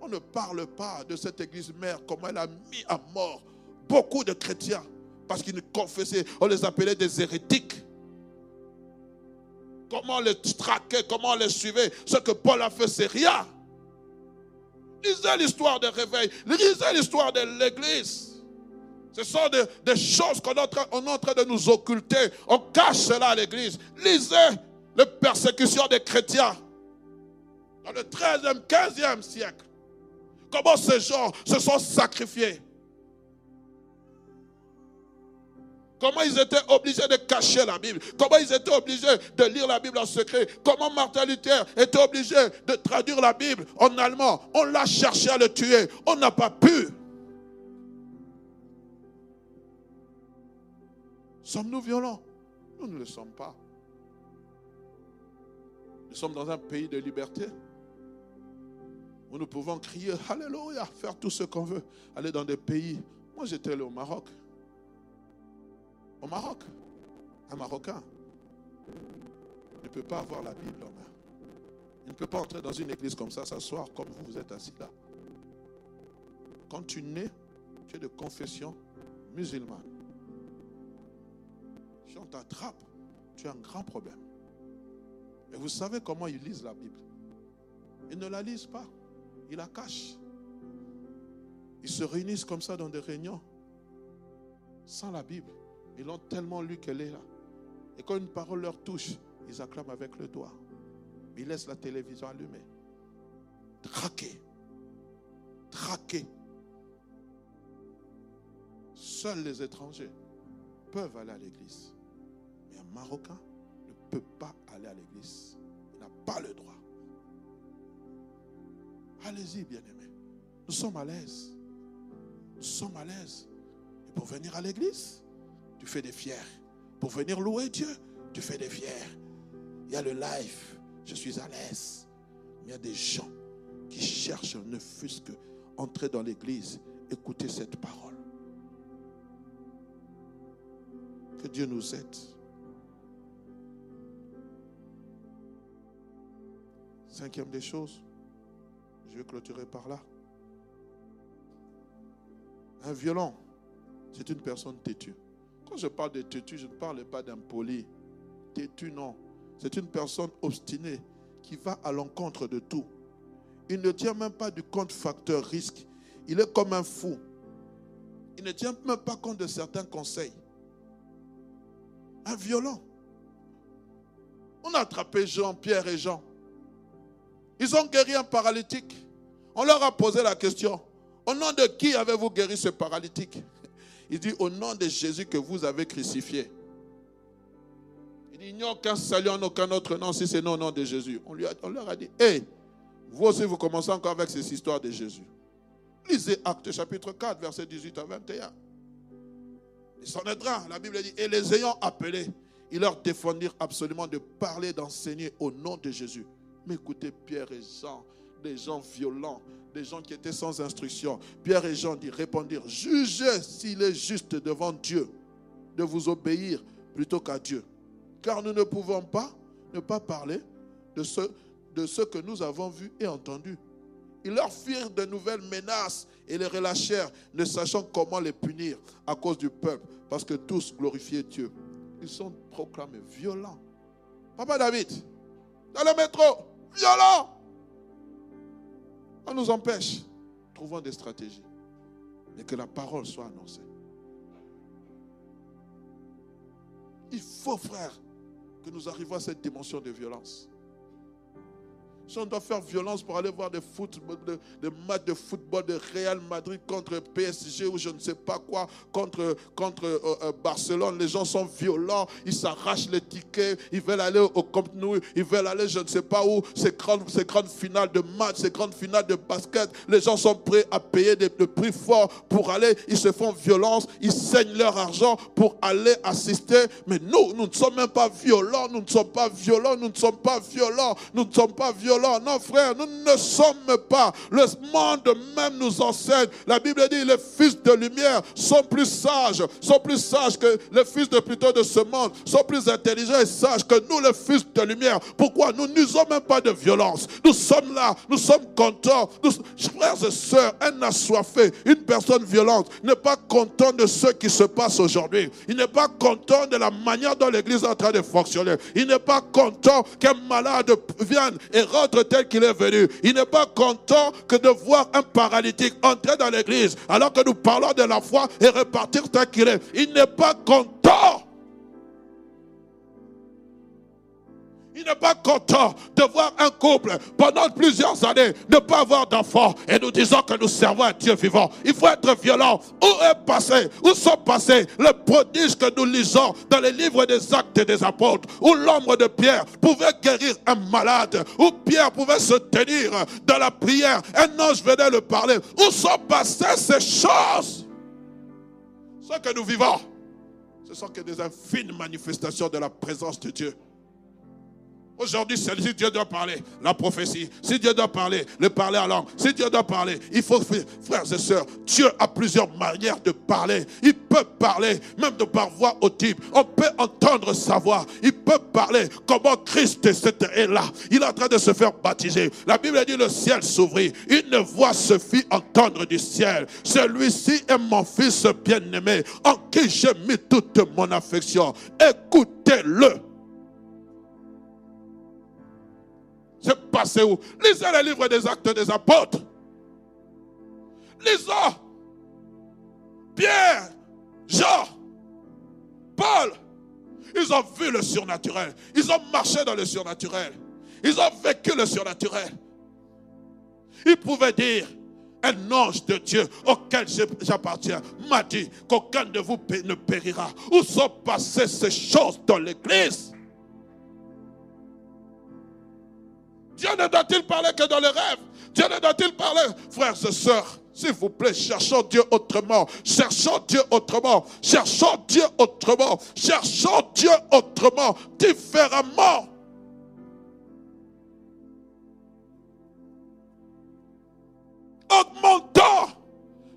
A: On ne parle pas de cette église mère, comment elle a mis à mort beaucoup de chrétiens parce qu'ils ne confessaient. On les appelait des hérétiques. Comment on les traquait, comment on les suivait. Ce que Paul a fait, c'est rien. Lisez l'histoire des réveils. Lisez l'histoire de l'Église. Ce sont des, choses qu'on est, en train de nous occulter. On cache cela à l'Église. Lisez les persécutions des chrétiens dans le 13e, 15e siècle. Comment ces gens se sont sacrifiés? Comment ils étaient obligés de cacher la Bible? Comment ils étaient obligés de lire la Bible en secret? Comment Martin Luther était obligé de traduire la Bible en allemand? On l'a cherché à le tuer. On n'a pas pu. Sommes-nous violents? Nous ne le sommes pas. Nous sommes dans un pays de liberté où nous pouvons crier Alléluia, faire tout ce qu'on veut, aller dans des pays. Moi, j'étais allé au Maroc. Au Maroc, un Marocain ne peut pas avoir la Bible en main. Il ne peut pas entrer dans une église comme ça, s'asseoir comme vous, vous êtes assis là. Quand tu nais, tu es de confession musulmane. Si on t'attrape, tu as un grand problème. Et vous savez comment ils lisent la Bible Ils ne la lisent pas, ils la cachent. Ils se réunissent comme ça dans des réunions sans la Bible. Ils l'ont tellement lu qu'elle est là. Et quand une parole leur touche, ils acclament avec le doigt. Ils laissent la télévision allumée. Traqués. Traqués. Seuls les étrangers peuvent aller à l'église. Mais un Marocain ne peut pas aller à l'église. Il n'a pas le droit. Allez-y, bien-aimés. Nous sommes à l'aise. Nous sommes à l'aise. Et pour venir à l'église, tu fais des fiers. Pour venir louer Dieu, tu fais des fiers. Il y a le live, je suis à l'aise. Mais il y a des gens qui cherchent, ne fût-ce que entrer dans l'église, écouter cette parole. Que Dieu nous aide. Cinquième des choses, je vais clôturer par là. Un violent, c'est une personne têtue. Quand je parle de têtu, je ne parle pas d'impoli. Têtu, non. C'est une personne obstinée qui va à l'encontre de tout. Il ne tient même pas du compte facteur risque. Il est comme un fou. Il ne tient même pas compte de certains conseils. Un violent. On a attrapé Jean, Pierre et Jean. Ils ont guéri un paralytique. On leur a posé la question. Au nom de qui avez-vous guéri ce paralytique? Il dit au nom de Jésus que vous avez crucifié. Il dit il n'y a aucun salut en aucun autre nom si c'est non au nom de Jésus. On, lui a, leur a dit, hé, vous aussi vous commencez encore avec ces histoires de Jésus. Lisez Actes chapitre 4, verset 18 à 21. Les Sanhédrins, la Bible dit, et les ayant appelés, ils leur défendirent absolument de parler, d'enseigner au nom de Jésus. Mais écoutez, Pierre et Jean, des gens violents, des gens qui étaient sans instruction. Pierre et Jean dit, répondirent, jugez s'il est juste devant Dieu de vous obéir plutôt qu'à Dieu. Car nous ne pouvons pas ne pas parler de ce, de ce que nous avons vu et entendu. Ils leur firent de nouvelles menaces et les relâchèrent, ne sachant comment les punir à cause du peuple, parce que tous glorifiaient Dieu. Ils sont proclamés violents. Papa David, dans le métro, violent. On nous empêche. Trouvons des stratégies. Mais que la parole soit annoncée. Il faut, frère, que nous arrivions à cette dimension de violence. Si on doit faire violence pour aller voir des, des, matchs de football de Real Madrid contre PSG ou je ne sais pas quoi, contre, contre euh, euh, Barcelone, les gens sont violents, ils s'arrachent les tickets, ils veulent aller au Camp Nou, ils veulent aller je ne sais pas où, ces grandes, finales de match, ces grandes finales de basket, les gens sont prêts à payer des, prix forts pour aller, ils se font violence, ils saignent leur argent pour aller assister. Mais nous, nous ne sommes même pas violents, nous ne sommes pas violents, nous ne sommes pas violents, nous ne sommes pas violents non, frère, nous ne sommes pas. Le monde même nous enseigne. La Bible dit les fils de lumière sont plus sages, sont plus sages que les fils de plutôt de ce monde, sont plus intelligents et sages que nous, les fils de lumière. Pourquoi Nous n'usons même pas de violence? Nous sommes là, nous sommes contents. frères et sœurs, un assoiffé, une personne violente n'est pas content de ce qui se passe aujourd'hui. Il n'est pas content de la manière dont l'Église est en train de fonctionner. Il n'est pas content qu'un malade vienne et rentre tel qu'il est venu. Il n'est pas content que de voir un paralytique entrer dans l'église alors que nous parlons de la foi et repartir tel qu'il est. Il n'est pas content Il n'est pas content de voir un couple pendant plusieurs années ne pas avoir d'enfants et nous disons que nous servons un Dieu vivant. Il faut être violent. Où est passé, où sont passés les prodiges que nous lisons dans les livres des actes des apôtres, où l'ombre de Pierre pouvait guérir un malade, où Pierre pouvait se tenir dans la prière, un ange venait le parler. Où sont passées ces choses? Ce que nous vivons, ce sont que des infimes manifestations de la présence de Dieu. Aujourd'hui, si Dieu doit parler, la prophétie, si Dieu doit parler, le parler en langue, si Dieu doit parler, il faut, frères et sœurs, Dieu a plusieurs manières de parler. Il peut parler, même de par voix audible. On peut entendre sa voix. Il peut parler comment Christ est là. Il est en train de se faire baptiser. La Bible dit le ciel s'ouvrit. Une voix se fit entendre du ciel. Celui-ci est mon fils bien-aimé, en qui j'ai mis toute mon affection. Écoutez-le. C'est passé où? Lisez le livre des actes des apôtres. Lisons. Pierre, Jean, Paul. Ils ont vu le surnaturel. Ils ont marché dans le surnaturel. Ils ont vécu le surnaturel. Ils pouvaient dire, un ange de Dieu auquel j'appartiens m'a dit qu'aucun de vous ne périra. Où sont passées ces choses dans l'église? Ne doit-il parler que dans les rêves Dieu ne doit-il parler? Frères et sœurs, s'il vous plaît, cherchons Dieu autrement. Cherchons Dieu autrement. Cherchons Dieu autrement. Cherchons Dieu autrement, différemment. Augmentons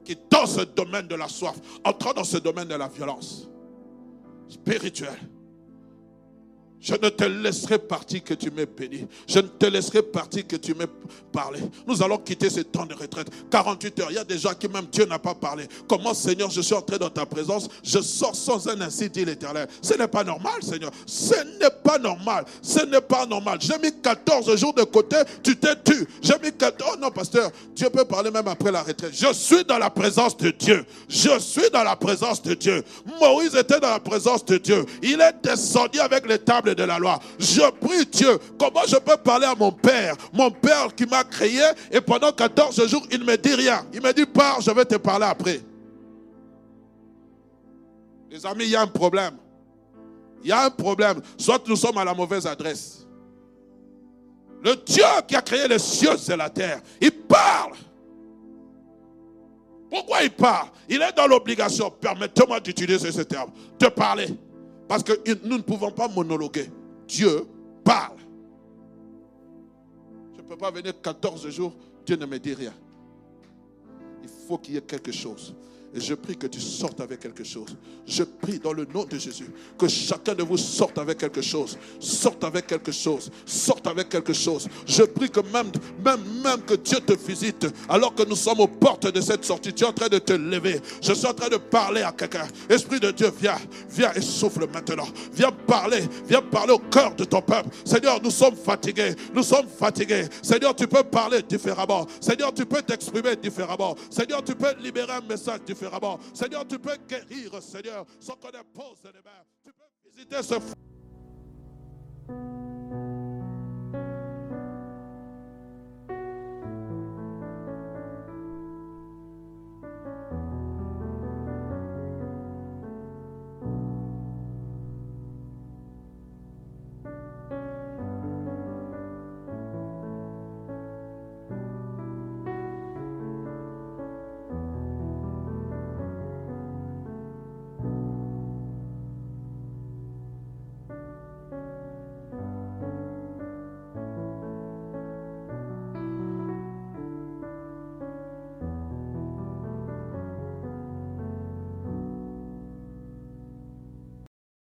A: qui dans ce domaine de la soif, entrons dans ce domaine de la violence spirituelle. Je ne te laisserai partir que tu m'aies béni. Je ne te laisserai partir que tu m'aies parlé. Nous allons quitter ce temps de retraite. 48 heures. Il y a des gens qui même Dieu n'a pas parlé. Comment, Seigneur, je suis entré dans ta présence? Je sors sans un ainsi, dit l'Éternel. Ce n'est pas normal, Seigneur. Ce n'est pas normal. Ce n'est pas normal. J'ai mis 14 jours de côté. Tu t'es tu. J'ai mis 14. Oh non, pasteur. Dieu peut parler même après la retraite. Je suis dans la présence de Dieu. Je suis dans la présence de Dieu. Moïse était dans la présence de Dieu. Il est descendu avec les de la loi. Je prie Dieu, comment je peux parler à mon père, mon père qui m'a créé, et pendant 14 jours, il ne me dit rien. Il me dit, pars, je vais te parler après. Les amis, il y a un problème. Il y a un problème. Soit nous sommes à la mauvaise adresse. Le Dieu qui a créé les cieux et la terre, il parle. Pourquoi il parle? Il est dans l'obligation, permettez-moi d'utiliser ce terme, de parler. Parce que nous ne pouvons pas monologuer. Dieu parle. Je ne peux pas venir 14 jours, Dieu ne me dit rien. Il faut qu'il y ait quelque chose. Et je prie que tu sortes avec quelque chose. Je prie dans le nom de Jésus que chacun de vous sorte avec quelque chose. Sorte avec quelque chose. Sorte avec quelque chose. Je prie que même, même, même que Dieu te visite alors que nous sommes aux portes de cette sortie. Tu es en train de te lever. Je suis en train de parler à quelqu'un. Esprit de Dieu, viens. Viens et souffle maintenant. Viens parler. Viens parler au cœur de ton peuple. Seigneur, nous sommes fatigués. Nous sommes fatigués. Seigneur, tu peux parler différemment. Seigneur, tu peux t'exprimer différemment. Seigneur, tu peux libérer un message différent. Seigneur, tu peux guérir, Seigneur, sans qu'on impose les mains. Tu peux visiter ce